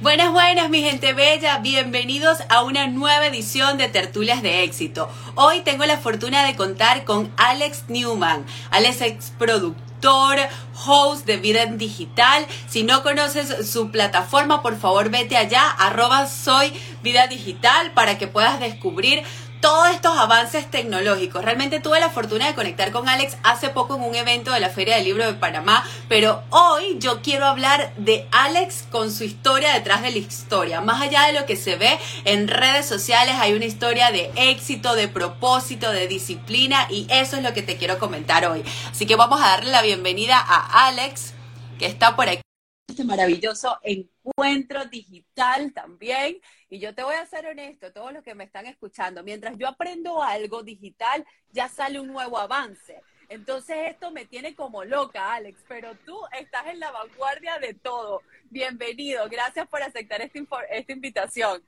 Buenas, buenas, mi gente bella. Bienvenidos a una nueva edición de Tertulias de Éxito. Hoy tengo la fortuna de contar con Alex Newman. Alex es productor, host de Vida Digital. Si no conoces su plataforma, por favor vete allá, arroba soy Vida Digital, para que puedas descubrir todos estos avances tecnológicos. Realmente tuve la fortuna de conectar con Alex hace poco en un evento de la Feria del Libro de Panamá, pero hoy yo quiero hablar de Alex con su historia detrás de la historia. Más allá de lo que se ve en redes sociales, hay una historia de éxito, de propósito, de disciplina y eso es lo que te quiero comentar hoy. Así que vamos a darle la bienvenida a Alex, que está por aquí este maravilloso encuentro digital también. Y yo te voy a ser honesto, todos los que me están escuchando, mientras yo aprendo algo digital, ya sale un nuevo avance. Entonces esto me tiene como loca, Alex, pero tú estás en la vanguardia de todo. Bienvenido, gracias por aceptar esta, esta invitación.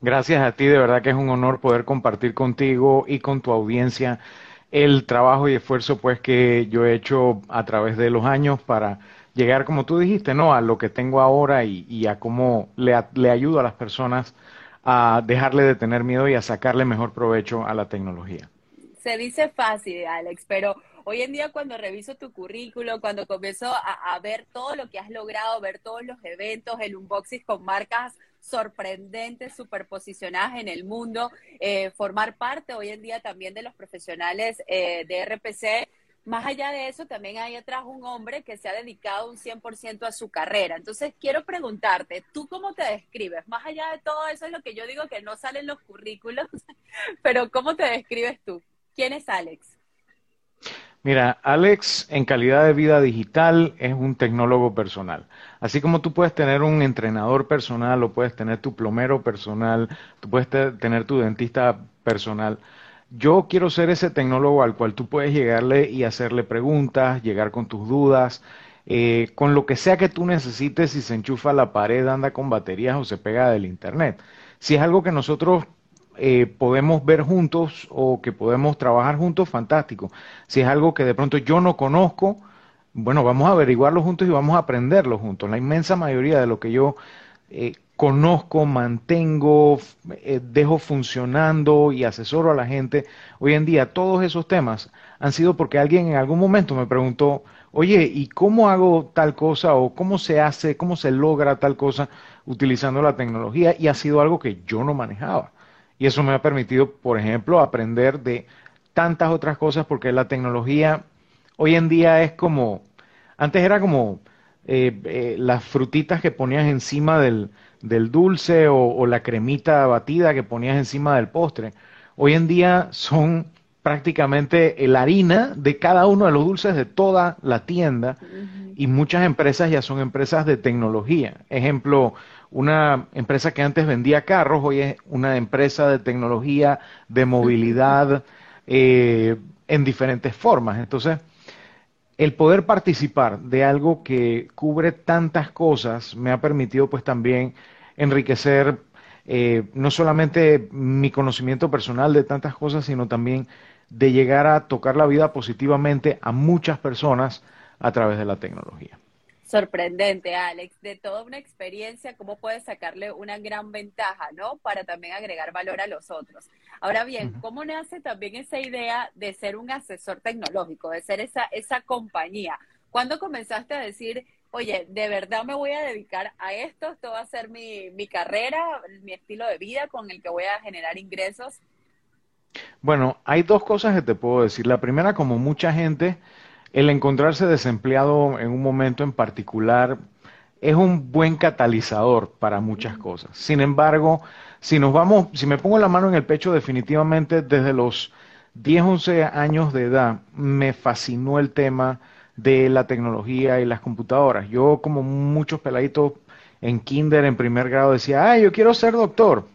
Gracias a ti, de verdad que es un honor poder compartir contigo y con tu audiencia el trabajo y esfuerzo pues que yo he hecho a través de los años para llegar, como tú dijiste, ¿no? A lo que tengo ahora y, a cómo le, ayudo a las personas a dejarle de tener miedo y a sacarle mejor provecho a la tecnología. Se dice fácil, Alex, pero hoy en día cuando reviso tu currículo, cuando comienzo a, ver todo lo que has logrado, ver todos los eventos, el unboxing con marcas sorprendentes, superposicionadas en el mundo, eh, formar parte hoy en día también de los profesionales eh, de RPC, más allá de eso, también hay atrás un hombre que se ha dedicado un 100% a su carrera. Entonces, quiero preguntarte, ¿tú cómo te describes? Más allá de todo eso es lo que yo digo que no salen los currículos, pero ¿cómo te describes tú? ¿Quién es Alex? Mira, Alex en calidad de vida digital es un tecnólogo personal. Así como tú puedes tener un entrenador personal o puedes tener tu plomero personal, tú puedes tener tu dentista personal yo quiero ser ese tecnólogo al cual tú puedes llegarle y hacerle preguntas, llegar con tus dudas, eh, con lo que sea que tú necesites, si se enchufa la pared, anda con baterías o se pega del internet. Si es algo que nosotros eh, podemos ver juntos o que podemos trabajar juntos, fantástico. Si es algo que de pronto yo no conozco, bueno, vamos a averiguarlo juntos y vamos a aprenderlo juntos. La inmensa mayoría de lo que yo eh, conozco, mantengo, eh, dejo funcionando y asesoro a la gente. Hoy en día todos esos temas han sido porque alguien en algún momento me preguntó, oye, ¿y cómo hago tal cosa o cómo se hace, cómo se logra tal cosa utilizando la tecnología? Y ha sido algo que yo no manejaba. Y eso me ha permitido, por ejemplo, aprender de tantas otras cosas porque la tecnología hoy en día es como, antes era como eh, eh, las frutitas que ponías encima del, del dulce o, la cremita batida que ponías encima del postre. Hoy en día son prácticamente la harina de cada uno de los dulces de toda la tienda y muchas empresas ya son empresas de tecnología. Ejemplo, una empresa que antes vendía carros, hoy es una empresa de tecnología, de movilidad, eh, en diferentes formas. Entonces, el poder participar de algo que cubre tantas cosas me ha permitido pues también enriquecer eh, no solamente mi conocimiento personal de tantas cosas, sino también de llegar a tocar la vida positivamente a muchas personas a través de la tecnología. Sorprendente, Alex, de toda una experiencia, cómo puedes sacarle una gran ventaja, ¿no? Para también agregar valor a los otros. Ahora bien, ¿cómo nace también esa idea de ser un asesor tecnológico, de ser esa, esa compañía? ¿Cuándo comenzaste a decir, oye, de verdad me voy a dedicar a esto, esto va a ser mi, mi carrera, mi estilo de vida con el que voy a generar ingresos? Bueno, hay dos cosas que te puedo decir. La primera, como mucha gente, el encontrarse desempleado en un momento en particular es un buen catalizador para muchas cosas. Sin embargo, si nos vamos, si me pongo la mano en el pecho, definitivamente desde los 10, 11 años de edad me fascinó el tema de la tecnología y las computadoras. Yo, como muchos peladitos en kinder, en primer grado, decía, ay, yo quiero ser doctor.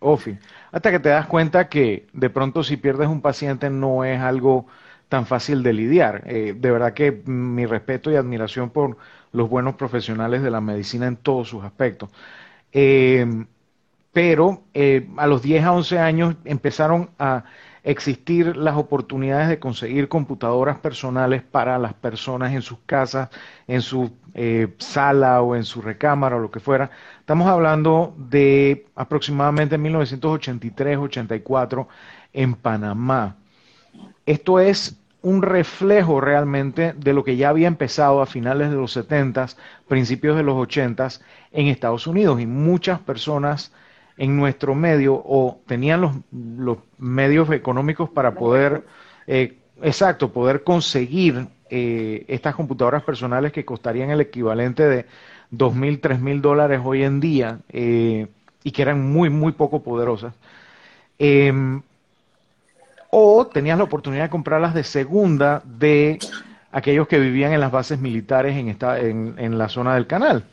Ofi. Hasta que te das cuenta que de pronto si pierdes un paciente no es algo tan fácil de lidiar. Eh, de verdad que mi respeto y admiración por los buenos profesionales de la medicina en todos sus aspectos. Eh, pero eh, a los 10 a 11 años empezaron a existir las oportunidades de conseguir computadoras personales para las personas en sus casas, en su eh, sala o en su recámara o lo que fuera. Estamos hablando de aproximadamente 1983-84 en Panamá. Esto es un reflejo realmente de lo que ya había empezado a finales de los 70, principios de los 80 en Estados Unidos y muchas personas en nuestro medio o tenían los, los medios económicos para poder, eh, exacto, poder conseguir eh, estas computadoras personales que costarían el equivalente de dos mil, tres mil dólares hoy en día eh, y que eran muy, muy poco poderosas. Em, o tenías la oportunidad de comprarlas de segunda de aquellos que vivían en las bases militares en, esta, en, en la zona del canal.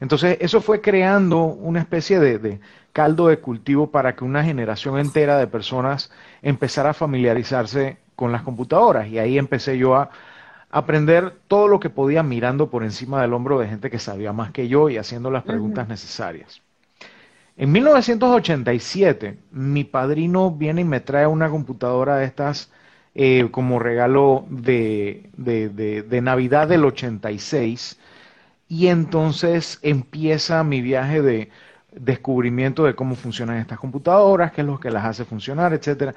Entonces, eso fue creando una especie de, caldo de cultivo para que una generación entera de personas empezara a familiarizarse con las computadoras. Y ahí empecé yo a aprender todo lo que podía mirando por encima del hombro de gente que sabía más que yo y haciendo las preguntas necesarias. En 1987, mi padrino viene y me trae una computadora de estas eh, como regalo de, de, de Navidad del 86 y entonces empieza mi viaje de descubrimiento de cómo funcionan estas computadoras, qué es lo que las hace funcionar, etcétera.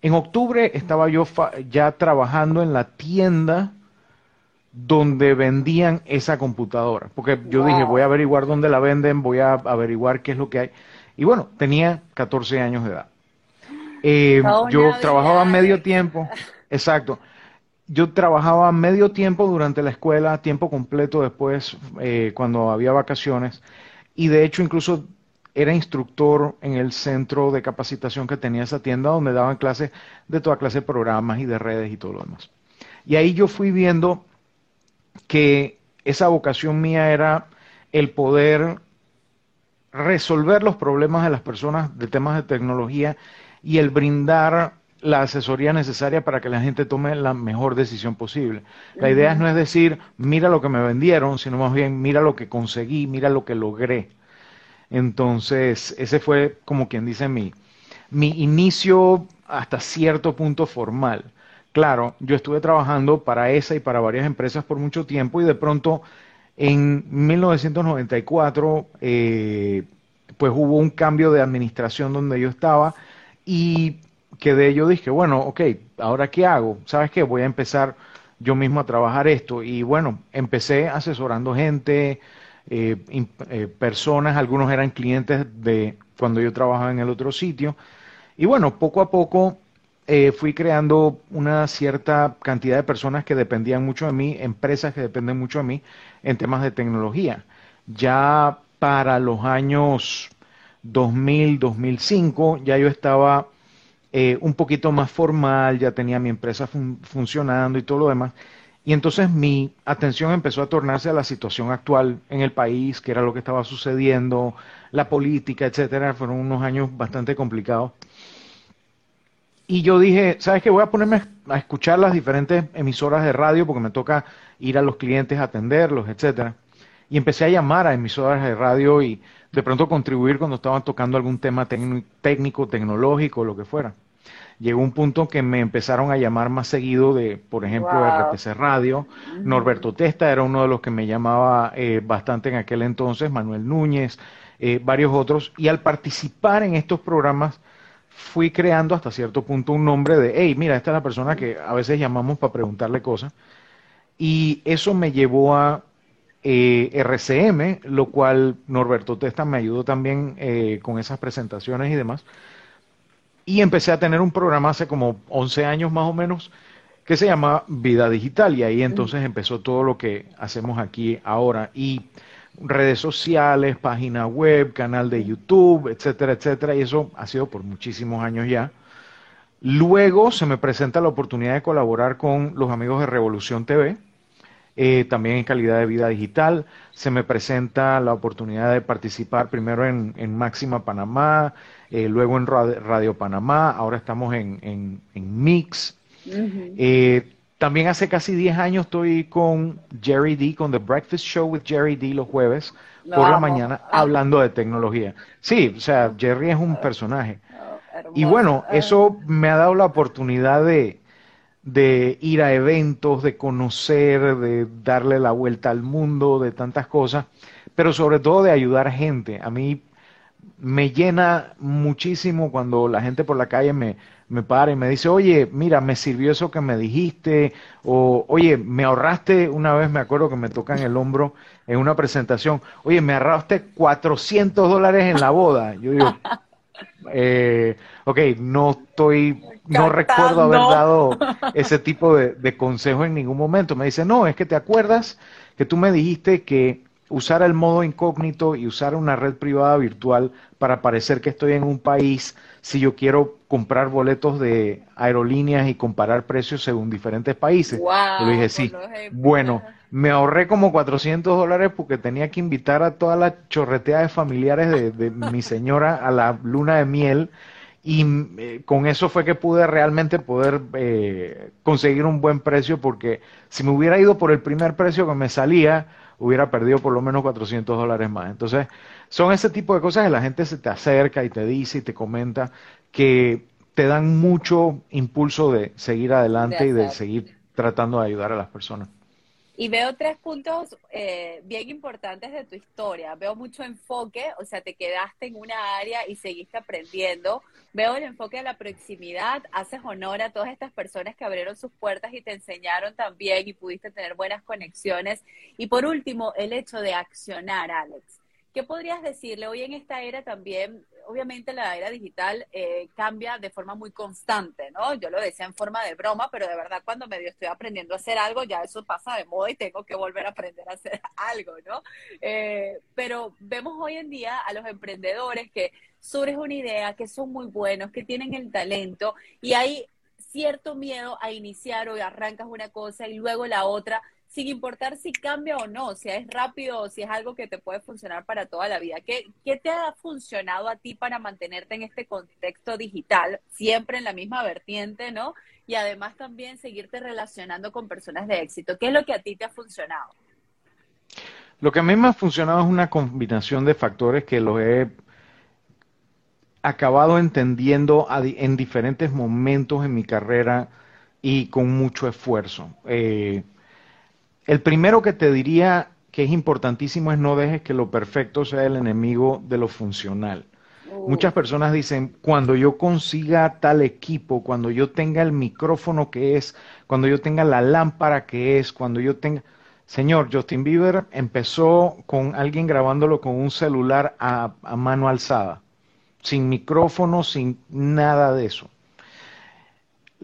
En octubre estaba yo ya trabajando en la tienda donde vendían esa computadora, porque yo dije, voy a averiguar dónde la venden, voy a averiguar qué es lo que hay. Y bueno, tenía 14 años de edad. Eh, yo trabajaba medio tiempo, exacto yo trabajaba medio tiempo durante la escuela, tiempo completo después, eh, cuando había vacaciones, y de hecho incluso era instructor en el centro de capacitación que tenía esa tienda, donde daban clases de toda clase de programas y de redes y todo lo demás. Y ahí yo fui viendo que esa vocación mía era el poder resolver los problemas de las personas de temas de tecnología y el brindar la asesoría necesaria para que la gente tome la mejor decisión posible. La idea no es decir, mira lo que me vendieron, sino más bien, mira lo que conseguí, mira lo que logré. Entonces, ese fue como quien dice mi, mi inicio hasta cierto punto formal. Claro, yo estuve trabajando para esa y para varias empresas por mucho tiempo y de pronto en 1994 eh, pues hubo un cambio de administración donde yo estaba y que de ello dije, bueno, ok, ahora qué hago? ¿Sabes qué? Voy a empezar yo mismo a trabajar esto. Y bueno, empecé asesorando gente, eh, eh, personas, algunos eran clientes de cuando yo trabajaba en el otro sitio. Y bueno, poco a poco eh, fui creando una cierta cantidad de personas que dependían mucho de mí, empresas que dependen mucho de mí en temas de tecnología. Ya para los años 2000, 2005, ya yo estaba eh, un poquito más formal, ya tenía mi empresa funcionando y todo lo demás. Y entonces mi atención empezó a tornarse a la situación actual en el país, que era lo que estaba sucediendo, la política, etcétera. Fueron unos años bastante complicados. Y yo dije, ¿sabes qué? Voy a ponerme a escuchar las diferentes emisoras de radio porque me toca ir a los clientes a atenderlos, etcétera. Y empecé a llamar a emisoras de radio y de pronto contribuir cuando estaban tocando algún tema técnico, tecnológico, lo que fuera. Llegó un punto que me empezaron a llamar más seguido de, por ejemplo, RPC Radio. Norberto Testa era uno de los que me llamaba eh, bastante en aquel entonces, Manuel Núñez, eh, varios otros. Y al participar en estos programas, fui creando hasta cierto punto un nombre de, hey, mira, esta es la persona que a veces llamamos para preguntarle cosas. Y eso me llevó a eh, RCM, lo cual Norberto Testa me ayudó también eh, con esas presentaciones y demás. Y empecé a tener un programa hace como 11 años más o menos que se llama Vida Digital y ahí entonces empezó todo lo que hacemos aquí ahora y redes sociales, página web, canal de YouTube, etcétera, etcétera y eso ha sido por muchísimos años ya. Luego se me presenta la oportunidad de colaborar con los amigos de Revolución TV, eh, también en calidad de vida digital. Se me presenta la oportunidad de participar primero en, Máxima Panamá, eh, luego en Radio, Panamá, ahora estamos en, Mix. Eh, también hace casi 10 años estoy con Jerry D, con The Breakfast Show with Jerry D los jueves por la mañana, hablando de tecnología. Sí, o sea, Jerry es un personaje. Y bueno, eso me ha dado la oportunidad de, de ir a eventos, de conocer, de darle la vuelta al mundo, de tantas cosas, pero sobre todo de ayudar gente. A mí me llena muchísimo cuando la gente por la calle me, me para y me dice, oye, mira, me sirvió eso que me dijiste, o oye, me ahorraste, una vez me acuerdo que me tocan el hombro en una presentación, oye, me ahorraste 400 dólares en la boda. Yo digo, eh, ok, no estoy, no recuerdo haber dado ese tipo de, de consejo en ningún momento. Me dice, no, es que te acuerdas que tú me dijiste que usar el modo incógnito y usar una red privada virtual para parecer que estoy en un país si yo quiero comprar boletos de aerolíneas y comparar precios según diferentes países. Wow, le dije, sí, bueno, me ahorré como 400 dólares porque tenía que invitar a toda la chorretea de familiares de, mi señora a la luna de miel y eh, con eso fue que pude realmente poder eh, conseguir un buen precio porque si me hubiera ido por el primer precio que me salía, hubiera perdido por lo menos 400 dólares más. Entonces, son ese tipo de cosas que la gente se te acerca y te dice y te comenta que te dan mucho impulso de seguir adelante y de seguir tratando de ayudar a las personas. Y veo tres puntos eh, bien importantes de tu historia. Veo mucho enfoque, o sea, te quedaste en una área y seguiste aprendiendo. Veo el enfoque de la proximidad, haces honor a todas estas personas que abrieron sus puertas y te enseñaron también y pudiste tener buenas conexiones. Y por último, el hecho de accionar, Alex. ¿Qué podrías decirle hoy en esta era también? Obviamente la era digital eh, cambia de forma muy constante, ¿no? Yo lo decía en forma de broma, pero de verdad cuando medio estoy aprendiendo a hacer algo, ya eso pasa de moda y tengo que volver a aprender a hacer algo, ¿no? Eh, pero vemos hoy en día a los emprendedores que surge una idea, que son muy buenos, que tienen el talento y hay cierto miedo a iniciar o arrancas una cosa y luego la otra sin importar si cambia o no, si es rápido o si es algo que te puede funcionar para toda la vida. ¿Qué, ¿Qué, te ha funcionado a ti para mantenerte en este contexto digital, siempre en la misma vertiente, ¿no? Y además también seguirte relacionando con personas de éxito. ¿Qué es lo que a ti te ha funcionado? Lo que a mí me ha funcionado es una combinación de factores que los he acabado entendiendo en diferentes momentos en mi carrera y con mucho esfuerzo. Eh, el primero que te diría que es importantísimo es no dejes que lo perfecto sea el enemigo de lo funcional. Oh. Muchas personas dicen, cuando yo consiga tal equipo, cuando yo tenga el micrófono que es, cuando yo tenga la lámpara que es, cuando yo tenga... Señor, Justin Bieber empezó con alguien grabándolo con un celular a mano alzada, sin micrófono, sin nada de eso.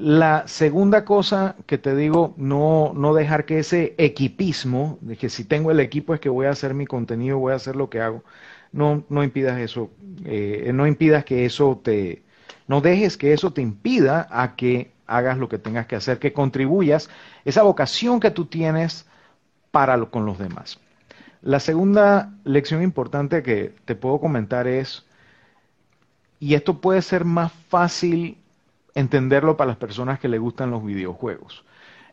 La segunda cosa que te digo, no, no dejar que ese equipismo, de que si tengo el equipo es que voy a hacer mi contenido, voy a hacer lo que hago, no, no impidas eso, eh, no impidas que eso te, no dejes que eso te impida a que hagas lo que tengas que hacer, que contribuyas esa vocación que tú tienes para con los demás. La segunda lección importante que te puedo comentar es, y esto puede ser más fácil entenderlo para las personas que le gustan los videojuegos.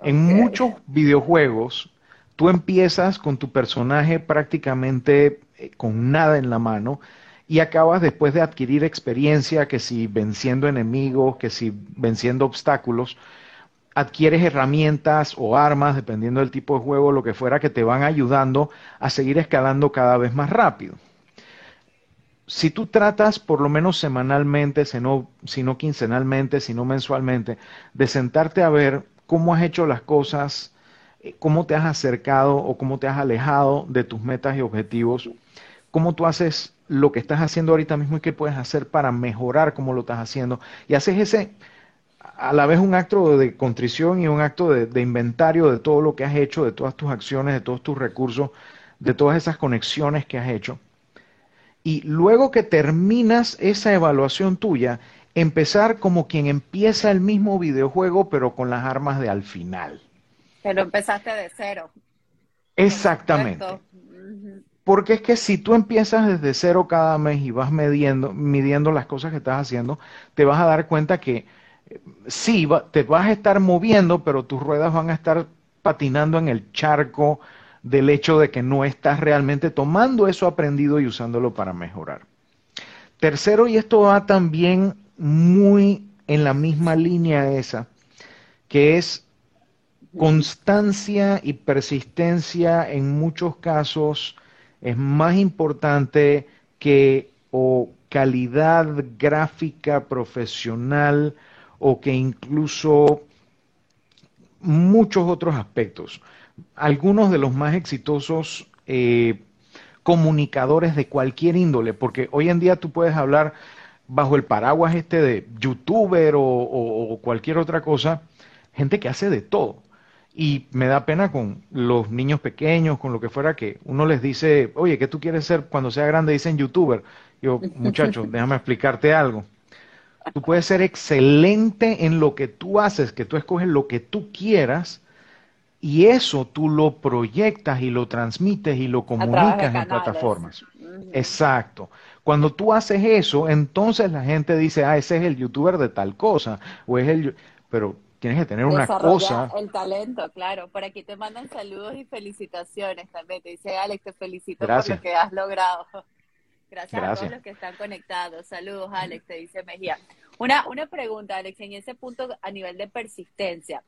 En muchos videojuegos, tú empiezas con tu personaje prácticamente eh, con nada en la mano y acabas después de adquirir experiencia, que si venciendo enemigos, que si venciendo obstáculos, adquieres herramientas o armas, dependiendo del tipo de juego, lo que fuera, que te van ayudando a seguir escalando cada vez más rápido si tú tratas por lo menos semanalmente, si no, quincenalmente, si no mensualmente, de sentarte a ver cómo has hecho las cosas, eh, cómo te has acercado o cómo te has alejado de tus metas y objetivos, cómo tú haces lo que estás haciendo ahorita mismo y qué puedes hacer para mejorar cómo lo estás haciendo. Y haces ese, a la vez un acto de contrición y un acto de inventario de todo lo que has hecho, de todas tus acciones, de todos tus recursos, de todas esas conexiones que has hecho y luego que terminas esa evaluación tuya, empezar como quien empieza el mismo videojuego, pero con las armas de al final. Pero empezaste de cero. Exactamente. Porque es que si tú empiezas desde cero cada mes y vas midiendo, midiendo las cosas que estás haciendo, te vas a dar cuenta que eh, sí, te vas a estar moviendo, pero tus ruedas van a estar patinando en el charco del hecho de que no estás realmente tomando eso aprendido y usándolo para mejorar. Tercero, y esto va también muy en la misma línea esa, que es constancia y persistencia en muchos casos es más importante que o calidad gráfica profesional o que incluso muchos otros aspectos. Algunos de los más exitosos eh, comunicadores de cualquier índole, porque hoy en día tú puedes hablar bajo el paraguas este de youtuber o, cualquier otra cosa, gente que hace de todo. Y me da pena con los niños pequeños, con lo que fuera, que uno les dice, oye, ¿qué tú quieres ser cuando sea grande? Dicen youtuber. Yo, muchacho, déjame explicarte algo. Tú puedes ser excelente en lo que tú haces, que tú escoges lo que tú quieras, y eso tú lo proyectas y lo transmites y lo comunicas en plataformas. Exacto. Cuando tú haces eso, entonces la gente dice, ah, ese es el youtuber de tal cosa, o es el... Pero tienes que tener una cosa. El talento, claro. Por aquí te mandan saludos y felicitaciones también. Te dice Alex, te felicito por lo que has logrado. Gracias, a todos los que están conectados. Saludos, Alex, te dice Mejía. Una, una pregunta, Alex, en ese punto a nivel de persistencia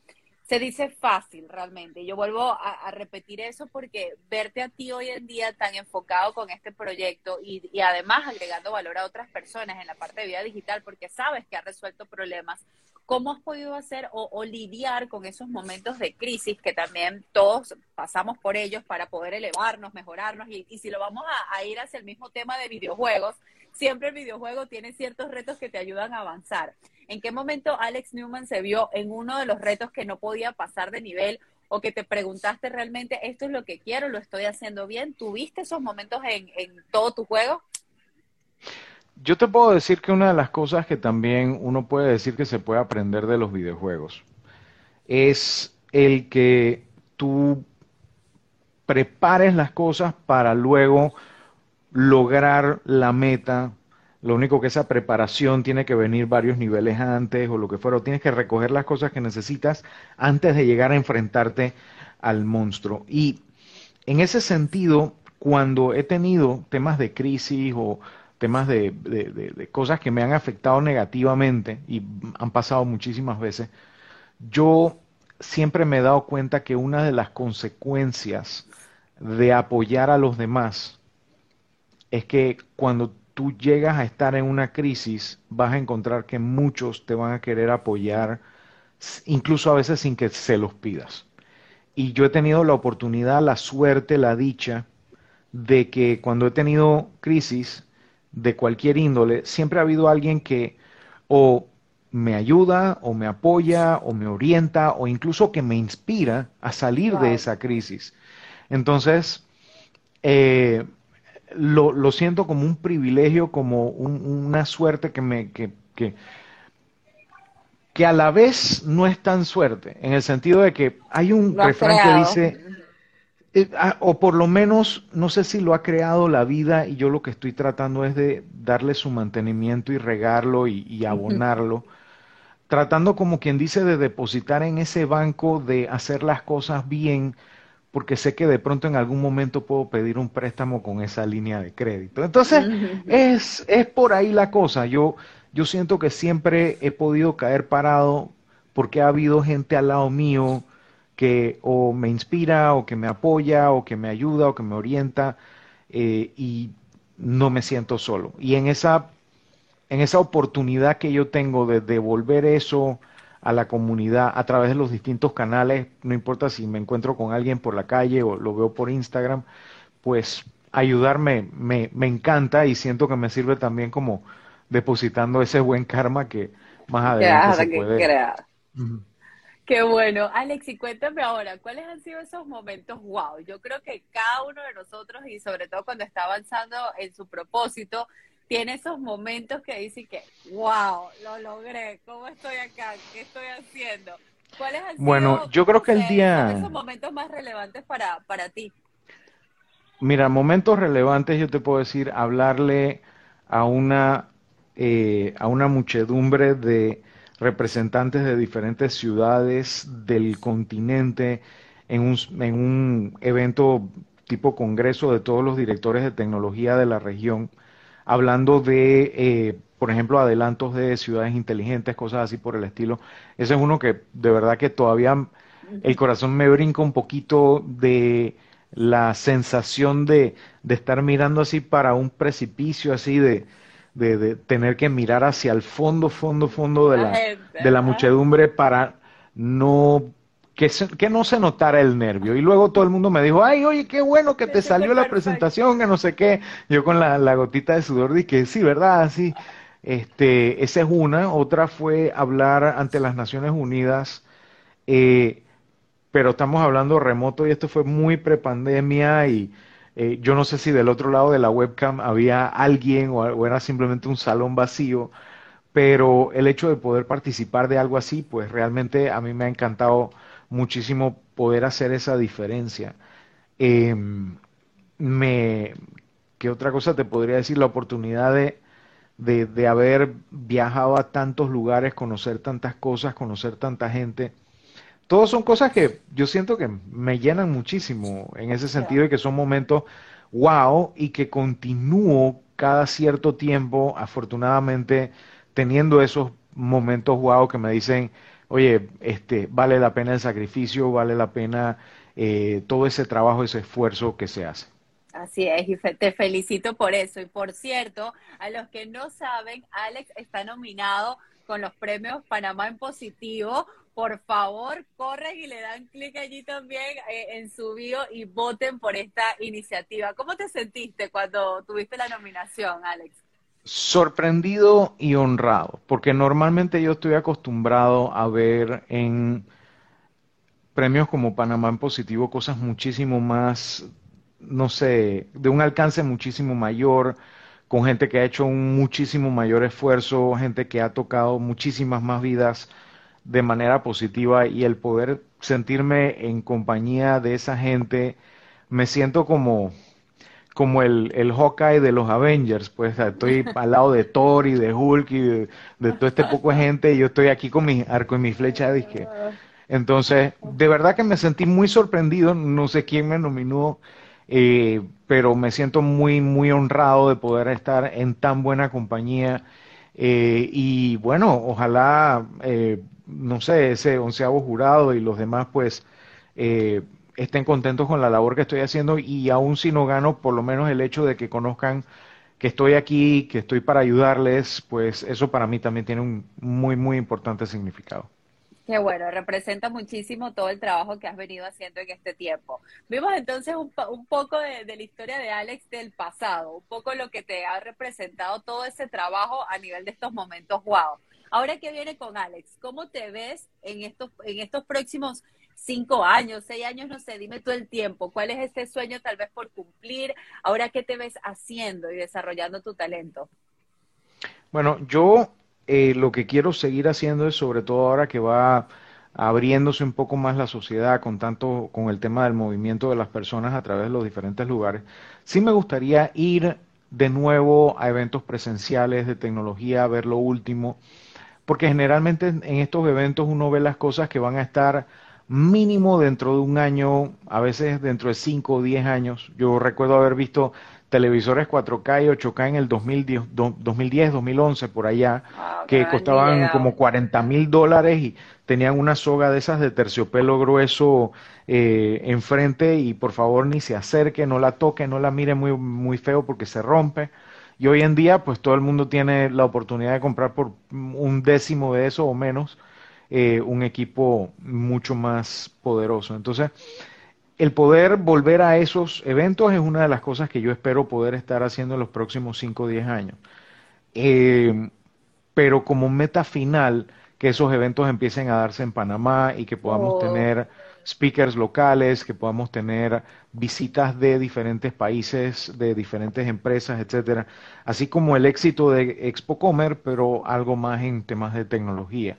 se dice fácil realmente. Yo vuelvo a, repetir eso porque verte a ti hoy en día tan enfocado con este proyecto y, y, además agregando valor a otras personas en la parte de vida digital porque sabes que ha resuelto problemas, ¿cómo has podido hacer o, lidiar con esos momentos de crisis que también todos pasamos por ellos para poder elevarnos, mejorarnos? Y, y si lo vamos a, a ir hacia el mismo tema de videojuegos, siempre el videojuego tiene ciertos retos que te ayudan a avanzar. ¿En qué momento Alex Newman se vio en uno de los retos que no podía pasar de nivel o que te preguntaste realmente, esto es lo que quiero, lo estoy haciendo bien? ¿Tuviste esos momentos en, todo tu juego? Yo te puedo decir que una de las cosas que también uno puede decir que se puede aprender de los videojuegos es el que tú prepares las cosas para luego lograr la meta lo único que esa preparación tiene que venir varios niveles antes o lo que fuera, o tienes que recoger las cosas que necesitas antes de llegar a enfrentarte al monstruo. Y en ese sentido, cuando he tenido temas de crisis o temas de, de, cosas que me han afectado negativamente y han pasado muchísimas veces, yo siempre me he dado cuenta que una de las consecuencias de apoyar a los demás es que cuando tú llegas a estar en una crisis, vas a encontrar que muchos te van a querer apoyar, incluso a veces sin que se los pidas. Y yo he tenido la oportunidad, la suerte, la dicha de que cuando he tenido crisis de cualquier índole, siempre ha habido alguien que o me ayuda o me apoya o me orienta o incluso que me inspira a salir de esa crisis. Entonces, eh, lo, lo, siento como un privilegio, como una suerte que me que, que, que, a la vez no es tan suerte, en el sentido de que hay un refrán que dice, eh, ah, o por lo menos, no sé si lo ha creado la vida y yo lo que estoy tratando es de darle su mantenimiento y regarlo y, y abonarlo. tratando como quien dice de depositar en ese banco de hacer las cosas bien, porque sé que de pronto en algún momento puedo pedir un préstamo con esa línea de crédito. Entonces, es, es por ahí la cosa. Yo, yo siento que siempre he podido caer parado porque ha habido gente al lado mío que o me inspira o que me apoya o que me ayuda o que me orienta eh, y no me siento solo. Y en esa, en esa oportunidad que yo tengo de devolver eso a la comunidad a través de los distintos canales, no importa si me encuentro con alguien por la calle o lo veo por Instagram, pues ayudarme me, me encanta y siento que me sirve también como depositando ese buen karma que más adelante se puede crear. Qué bueno. Alex, y cuéntame ahora, ¿cuáles han sido esos momentos wow? Yo creo que cada uno de nosotros, y sobre todo cuando está avanzando en su propósito, tiene esos momentos que dice que, wow, lo logré, ¿cómo estoy acá? ¿Qué estoy haciendo? ¿Cuáles han bueno, yo creo que el día... esos momentos más relevantes para, para ti? Mira, momentos relevantes yo te puedo decir, hablarle a una, eh, a una muchedumbre de representantes de diferentes ciudades del continente en un, en un evento tipo congreso de todos los directores de tecnología de la región hablando de eh, por ejemplo, adelantos de ciudades inteligentes, cosas así por el estilo. Ese es uno que de verdad que todavía el corazón me brinca un poquito de la sensación de, de estar mirando así para un precipicio, así de, de, tener que mirar hacia el fondo, fondo, fondo de la, de la muchedumbre para no que, que, no se notara el nervio. Y luego todo el mundo me dijo, ay, oye, qué bueno que te salió la presentación, que no sé qué. Yo con la, la gotita de sudor dije, sí, ¿verdad? Sí. Este, esa es una. Otra fue hablar ante las Naciones Unidas, eh, pero estamos hablando remoto y esto fue muy prepandemia y eh, yo no sé si del otro lado de la webcam había alguien o, era simplemente un salón vacío, pero el hecho de poder participar de algo así, pues realmente a mí me ha encantado muchísimo poder hacer esa diferencia. Em, me, ¿Qué otra cosa te podría decir? La oportunidad de, de, de, haber viajado a tantos lugares, conocer tantas cosas, conocer tanta gente. Todos son cosas que yo siento que me llenan muchísimo en ese sentido y que son momentos wow y que continúo cada cierto tiempo, afortunadamente, teniendo esos momentos wow que me dicen, oye, este, vale la pena el sacrificio, vale la pena eh, todo ese trabajo, ese esfuerzo que se hace. Así es, y te felicito por eso. Y por cierto, a los que no saben, Alex está nominado con los premios Panamá en positivo. Por favor, corren y le dan clic allí también eh, en su bio y voten por esta iniciativa. ¿Cómo te sentiste cuando tuviste la nominación, Alex? Sorprendido y honrado, porque normalmente yo estoy acostumbrado a ver en premios como Panamá en positivo cosas muchísimo más, no sé, de un alcance muchísimo mayor, con gente que ha hecho un muchísimo mayor esfuerzo, gente que ha tocado muchísimas más vidas de manera positiva y el poder sentirme en compañía de esa gente, me siento como como el, el Hawkeye de los Avengers, pues estoy al lado de Thor y de Hulk y de, todo este poco de gente y yo estoy aquí con mi arco y mi flecha de disque. Entonces, de verdad que me sentí muy sorprendido, no sé quién me nominó, eh, pero me siento muy, muy honrado de poder estar en tan buena compañía. Eh, y bueno, ojalá, eh, no sé, ese onceavo jurado y los demás, pues, eh, estén contentos con la labor que estoy haciendo y aún si no gano, por lo menos el hecho de que conozcan que estoy aquí, que estoy para ayudarles, pues eso para mí también tiene un muy, muy importante significado. Qué bueno, representa muchísimo todo el trabajo que has venido haciendo en este tiempo. Vimos entonces un, un poco de, de, la historia de Alex del pasado, un poco lo que te ha representado todo ese trabajo a nivel de estos momentos wow. Ahora que viene con Alex, ¿cómo te ves en estos, en estos próximos cinco años, seis años, no sé, dime tú el tiempo, ¿cuál es ese sueño tal vez por cumplir? Ahora, ¿qué te ves haciendo y desarrollando tu talento? Bueno, yo eh, lo que quiero seguir haciendo es sobre todo ahora que va abriéndose un poco más la sociedad con tanto con el tema del movimiento de las personas a través de los diferentes lugares. Sí me gustaría ir de nuevo a eventos presenciales de tecnología, a ver lo último, porque generalmente en estos eventos uno ve las cosas que van a estar mínimo dentro de un año, a veces dentro de 5 o 10 años. Yo recuerdo haber visto televisores 4K y 8K en el 2010, 2010 2011, por allá, ah, que costaban como 40 mil dólares y tenían una soga de esas de terciopelo grueso eh, enfrente y por favor ni se acerque, no la toque, no la mire muy, muy feo porque se rompe. Y hoy en día, pues todo el mundo tiene la oportunidad de comprar por un décimo de eso o menos eh, un equipo mucho más poderoso. Entonces, el poder volver a esos eventos es una de las cosas que yo espero poder estar haciendo en los próximos 5 o 10 años. Eh, pero como meta final, que esos eventos empiecen a darse en Panamá y que podamos oh. tener speakers locales, que podamos tener visitas de diferentes países, de diferentes empresas, etcétera, así como el éxito de Expo Comer, pero algo más en temas de tecnología.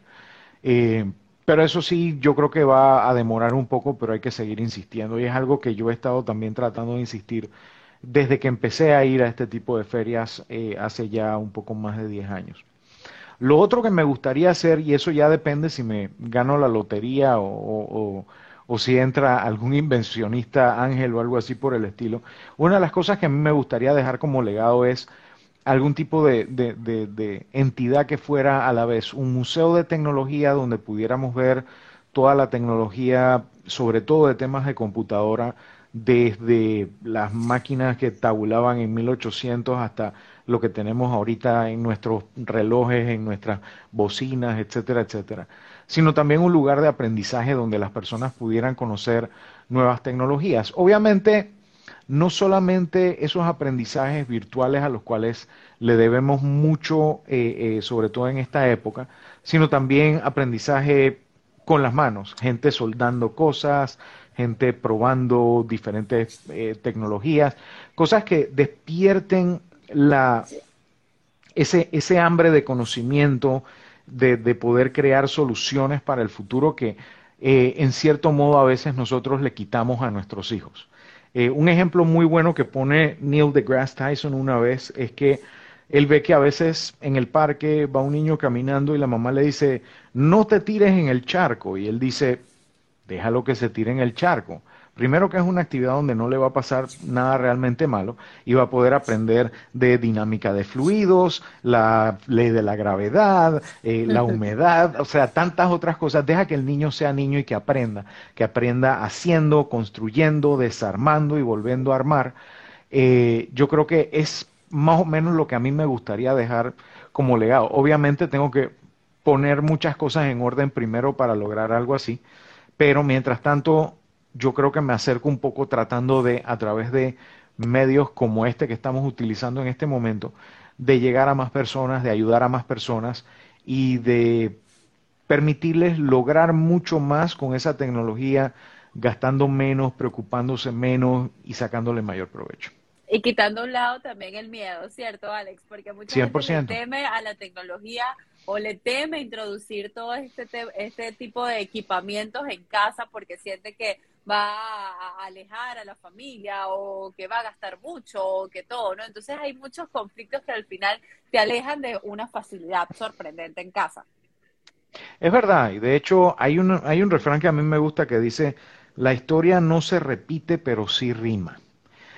Eh, pero eso sí, yo creo que va a demorar un poco, pero hay que seguir insistiendo. Y es algo que yo he estado también tratando de insistir desde que empecé a ir a este tipo de ferias eh, hace ya un poco más de 10 años. Lo otro que me gustaría hacer, y eso ya depende si me gano la lotería o, o si entra algún invencionista ángel o algo así por el estilo, una de las cosas que a mí me gustaría dejar como legado es algún tipo de, de, entidad que fuera a la vez un museo de tecnología donde pudiéramos ver toda la tecnología, sobre todo de temas de computadora, desde las máquinas que tabulaban en 1800 hasta lo que tenemos ahorita en nuestros relojes, en nuestras bocinas, etcétera, etcétera, sino también un lugar de aprendizaje donde las personas pudieran conocer nuevas tecnologías. Obviamente, no solamente esos aprendizajes virtuales a los cuales le debemos mucho, eh, eh, sobre todo en esta época, sino también aprendizaje con las manos, gente soldando cosas, gente probando diferentes eh, tecnologías, cosas que despierten la, ese, ese hambre de conocimiento, de, de, poder crear soluciones para el futuro que en cierto modo a veces nosotros le quitamos a nuestros hijos. Eh, un ejemplo muy bueno que pone Neil deGrasse Tyson una vez es que él ve que a veces en el parque va un niño caminando y la mamá le dice, no te tires en el charco. Y él dice, déjalo que se tire en el charco. Primero que es una actividad donde no le va a pasar nada realmente malo y va a poder aprender de dinámica de fluidos, la ley de la gravedad, eh, la humedad, o sea, tantas otras cosas. Deja que el niño sea niño y que aprenda, que aprenda haciendo, construyendo, desarmando y volviendo a armar. Eh, yo creo que es más o menos lo que a mí me gustaría dejar como legado. Obviamente tengo que poner muchas cosas en orden primero para lograr algo así, pero mientras tanto yo creo que me acerco un poco tratando de, a través de medios como este que estamos utilizando en este momento, de llegar a más personas, de ayudar a más personas y de permitirles lograr mucho más con esa tecnología, gastando menos, preocupándose menos y sacándole mayor provecho. Y quitando a un lado también el miedo, ¿cierto, Alex? Porque mucha gente teme a la tecnología o le teme introducir todo este, este tipo de equipamientos en casa porque siente que va a alejar a la familia o que va a gastar mucho o que todo, ¿no? Entonces hay muchos conflictos que al final te alejan de una facilidad sorprendente en casa. Es verdad, y de hecho hay un, hay un refrán que a mí me gusta que dice, la historia no se repite, pero sí rima.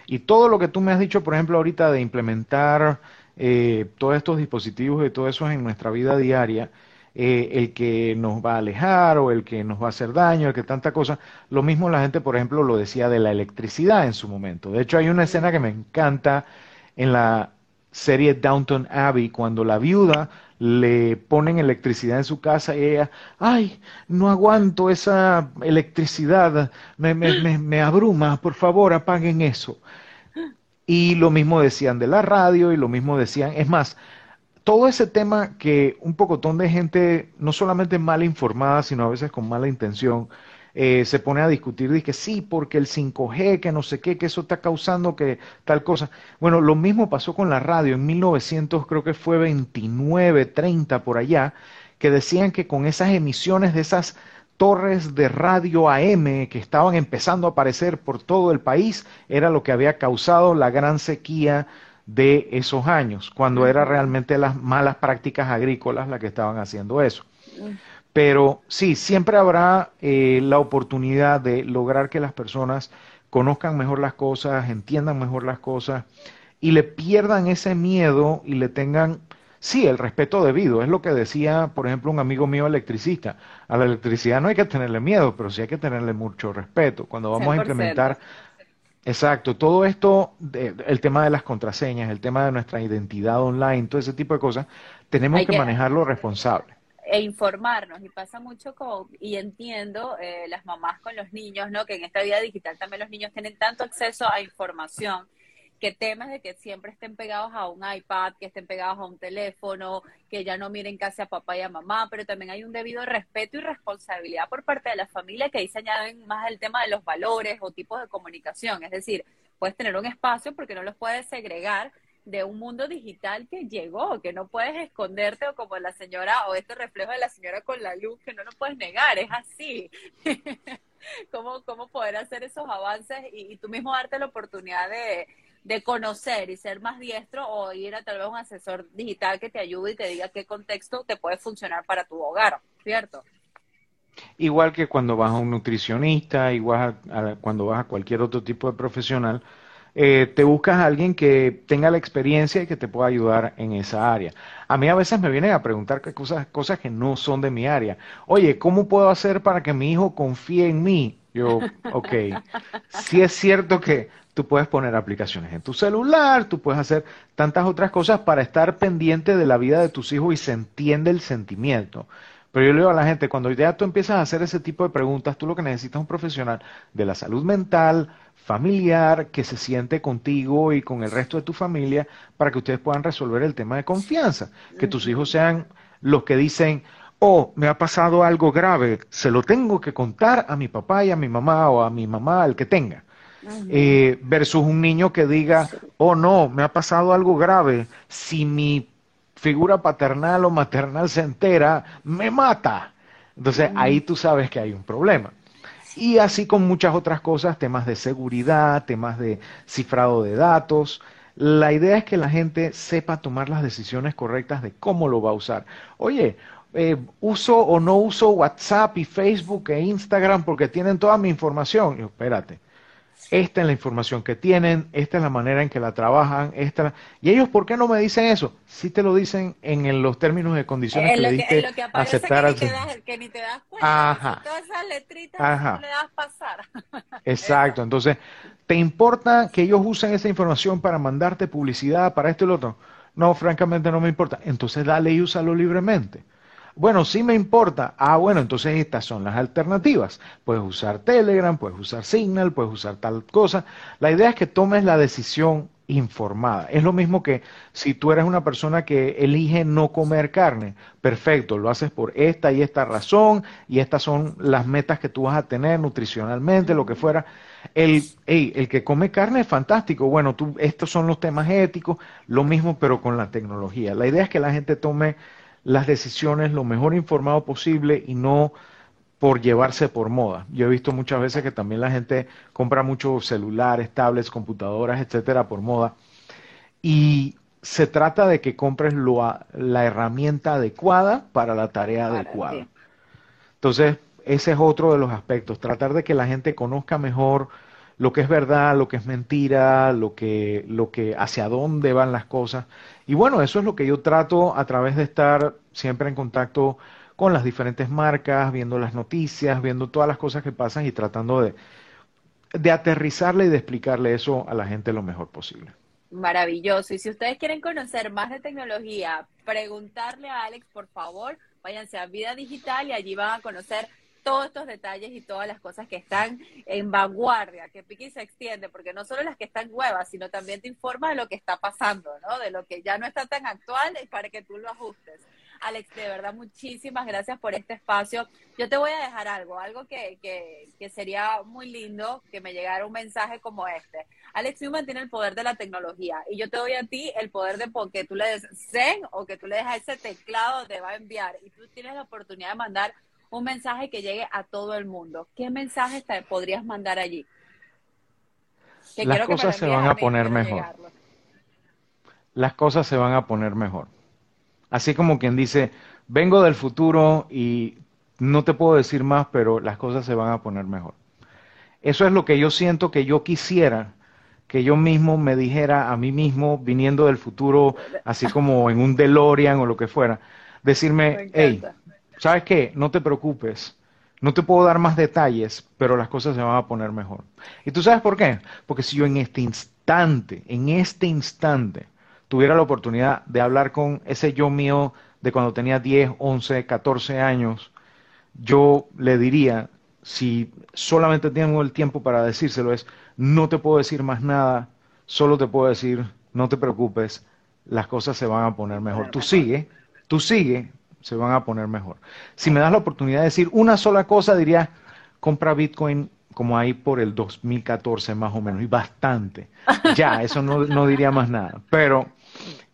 Y todo lo que tú me has dicho, por ejemplo, ahorita de implementar eh, todos estos dispositivos y todo eso en nuestra vida diaria, eh, el que nos va a alejar o el que nos va a hacer daño, el que tanta cosa. Lo mismo la gente, por ejemplo, lo decía de la electricidad en su momento. De hecho, hay una escena que me encanta en la serie Downton Abbey, cuando la viuda le ponen electricidad en su casa y ella, ay, no aguanto esa electricidad, me, me, me abruma, por favor, apaguen eso. Y lo mismo decían de la radio y lo mismo decían, es más, todo ese tema que un pocotón de gente, no solamente mal informada, sino a veces con mala intención, eh, se pone a discutir, dice que sí, porque el 5G, que no sé qué, que eso está causando que tal cosa. Bueno, lo mismo pasó con la radio en 1900, creo que fue 29, 30 por allá, que decían que con esas emisiones de esas torres de radio AM que estaban empezando a aparecer por todo el país, era lo que había causado la gran sequía de esos años, cuando eran realmente las malas prácticas agrícolas las que estaban haciendo eso. Pero sí, siempre habrá eh, la oportunidad de lograr que las personas conozcan mejor las cosas, entiendan mejor las cosas y le pierdan ese miedo y le tengan, sí, el respeto debido. Es lo que decía, por ejemplo, un amigo mío electricista. A la electricidad no hay que tenerle miedo, pero sí hay que tenerle mucho respeto. Cuando vamos a implementar Exacto, todo esto, el tema de las contraseñas, el tema de nuestra identidad online, todo ese tipo de cosas, tenemos que, manejarlo responsable. E informarnos, y pasa mucho con, y entiendo eh, las mamás con los niños, ¿no? Que en esta vida digital también los niños tienen tanto acceso a información que temas de que siempre estén pegados a un iPad, que estén pegados a un teléfono, que ya no miren casi a papá y a mamá, pero también hay un debido respeto y responsabilidad por parte de la familia que ahí se añaden más el tema de los valores o tipos de comunicación. Es decir, puedes tener un espacio porque no los puedes segregar de un mundo digital que llegó, que no puedes esconderte o como la señora o este reflejo de la señora con la luz que no lo puedes negar, es así. ¿Cómo, ¿Cómo poder hacer esos avances y tú mismo darte la oportunidad de, de conocer y ser más diestro o ir a tal vez un asesor digital que te ayude y te diga qué contexto te puede funcionar para tu hogar, ¿cierto? Igual que cuando vas a un nutricionista, igual cuando vas a cualquier otro tipo de profesional, eh, te buscas a alguien que tenga la experiencia y que te pueda ayudar en esa área. A mí a veces me vienen a preguntar cosas, cosas que no son de mi área. Oye, ¿cómo puedo hacer para que mi hijo confíe en mí? Yo, ok, sí es cierto que tú puedes poner aplicaciones en tu celular, tú puedes hacer tantas otras cosas para estar pendiente de la vida de tus hijos y se entiende el sentimiento. Pero yo le digo a la gente, cuando ya tú empiezas a hacer ese tipo de preguntas, tú lo que necesitas es un profesional de la salud mental, familiar, que se siente contigo y con el resto de tu familia para que ustedes puedan resolver el tema de confianza. Que tus hijos sean los que dicen, oh, me ha pasado algo grave, se lo tengo que contar a mi papá y a mi mamá o a mi mamá, al que tenga. Eh, versus un niño que diga, oh no, me ha pasado algo grave, si mi figura paternal o maternal se entera, me mata. Entonces ahí tú sabes que hay un problema. Y así con muchas otras cosas, temas de seguridad, temas de cifrado de datos. La idea es que la gente sepa tomar las decisiones correctas de cómo lo va a usar. Oye, eh, uso o no uso WhatsApp y Facebook e Instagram porque tienen toda mi información. Y espérate, esta es la información que tienen, esta es la manera en que la trabajan, esta ¿y ellos por qué no me dicen eso? Si te lo dicen en los términos y condiciones que le diste lo que aceptar que, ni te das, que ni te das cuenta, Ajá. todas esas letritas Ajá. no le das pasar. Exacto, entonces, ¿te importa que ellos usen esa información para mandarte publicidad para esto y lo otro? No, francamente no me importa. Entonces dale y úsalo libremente. Bueno, sí me importa. Ah, bueno, entonces estas son las alternativas. Puedes usar Telegram, puedes usar Signal, puedes usar tal cosa. La idea es que tomes la decisión informada. Es lo mismo que si tú eres una persona que elige no comer carne, perfecto, lo haces por esta y esta razón y estas son las metas que tú vas a tener nutricionalmente, lo que fuera. El, el que come carne es fantástico. Bueno, tú, estos son los temas éticos, lo mismo pero con la tecnología. La idea es que la gente tome las decisiones lo mejor informado posible y no por llevarse por moda. Yo he visto muchas veces que también la gente compra muchos celulares, tablets, computadoras, etcétera, por moda. Y se trata de que compres la herramienta adecuada para la tarea adecuada. Entonces, ese es otro de los aspectos, tratar de que la gente conozca mejor lo que es verdad, lo que es mentira, lo que, lo que, hacia dónde van las cosas. Y bueno, eso es lo que yo trato a través de estar siempre en contacto con las diferentes marcas, viendo las noticias, viendo todas las cosas que pasan y tratando de, de aterrizarle y de explicarle eso a la gente lo mejor posible. Maravilloso. Y si ustedes quieren conocer más de tecnología, preguntarle a Alex, por favor, váyanse a Vida Digital y allí van a conocer todos estos detalles y todas las cosas que están en vanguardia, que Piki se extiende, porque no solo las que están nuevas, sino también te informa de lo que está pasando, ¿no? De lo que ya no está tan actual y para que tú lo ajustes. Alex, de verdad, muchísimas gracias por este espacio. Yo te voy a dejar algo, algo que, que, que sería muy lindo que me llegara un mensaje como este. Alex Newman tiene el poder de la tecnología y yo te doy a ti el poder de que tú le des zen o que tú le dejas ese teclado, te va a enviar y tú tienes la oportunidad de mandar un mensaje que llegue a todo el mundo. ¿Qué mensaje te podrías mandar allí? Las cosas se van a poner mejor. Las cosas se van a poner mejor. Así como quien dice, vengo del futuro y no te puedo decir más, pero las cosas se van a poner mejor. Eso es lo que yo siento que yo quisiera que yo mismo me dijera a mí mismo, viniendo del futuro, así como en un DeLorean o lo que fuera, decirme, hey, ¿sabes qué? No te preocupes. No te puedo dar más detalles, pero las cosas se van a poner mejor. ¿Y tú sabes por qué? Porque si yo en este instante, en este instante, tuviera la oportunidad de hablar con ese yo mío de cuando tenía 10, 11, 14 años, yo le diría, si solamente tengo el tiempo para decírselo, es, no te puedo decir más nada, solo te puedo decir, no te preocupes, las cosas se van a poner mejor. Tú sigue, tú sigue, se van a poner mejor. Si me das la oportunidad de decir una sola cosa, diría, compra Bitcoin como ahí por el 2014 más o menos, y bastante. Ya, eso no, no diría más nada. Pero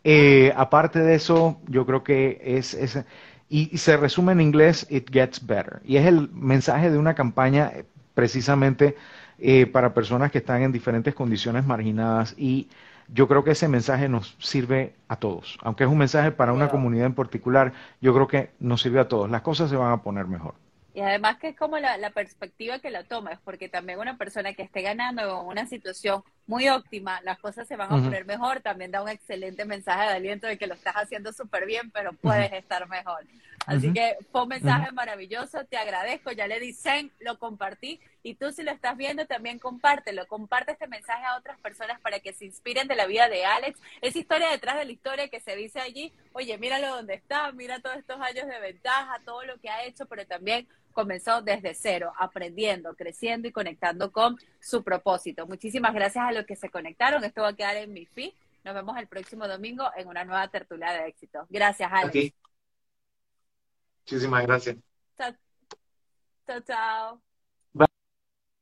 eh, aparte de eso, yo creo que es, es y, se resume en inglés, it gets better. Y es el mensaje de una campaña eh, precisamente eh, para personas que están en diferentes condiciones marginadas y yo creo que ese mensaje nos sirve a todos. Aunque es un mensaje para una comunidad en particular, yo creo que nos sirve a todos. Las cosas se van a poner mejor. Y además que es como la, perspectiva que la tomas, porque también una persona que esté ganando en una situación muy óptima, las cosas se van a poner mejor, también da un excelente mensaje de aliento de que lo estás haciendo súper bien, pero puedes estar mejor. Así que fue un mensaje maravilloso, te agradezco, ya le dicen, lo compartí y tú si lo estás viendo también compártelo, comparte este mensaje a otras personas para que se inspiren de la vida de Alex, esa historia detrás de la historia que se dice allí, oye, míralo donde está, mira todos estos años de ventaja, todo lo que ha hecho, pero también comenzó desde cero, aprendiendo, creciendo y conectando con su propósito. Muchísimas gracias a los que se conectaron. Esto va a quedar en mi feed. Nos vemos el próximo domingo en una nueva tertulia de éxito. Gracias, Alex. Muchísimas gracias. Chao, chao. chao.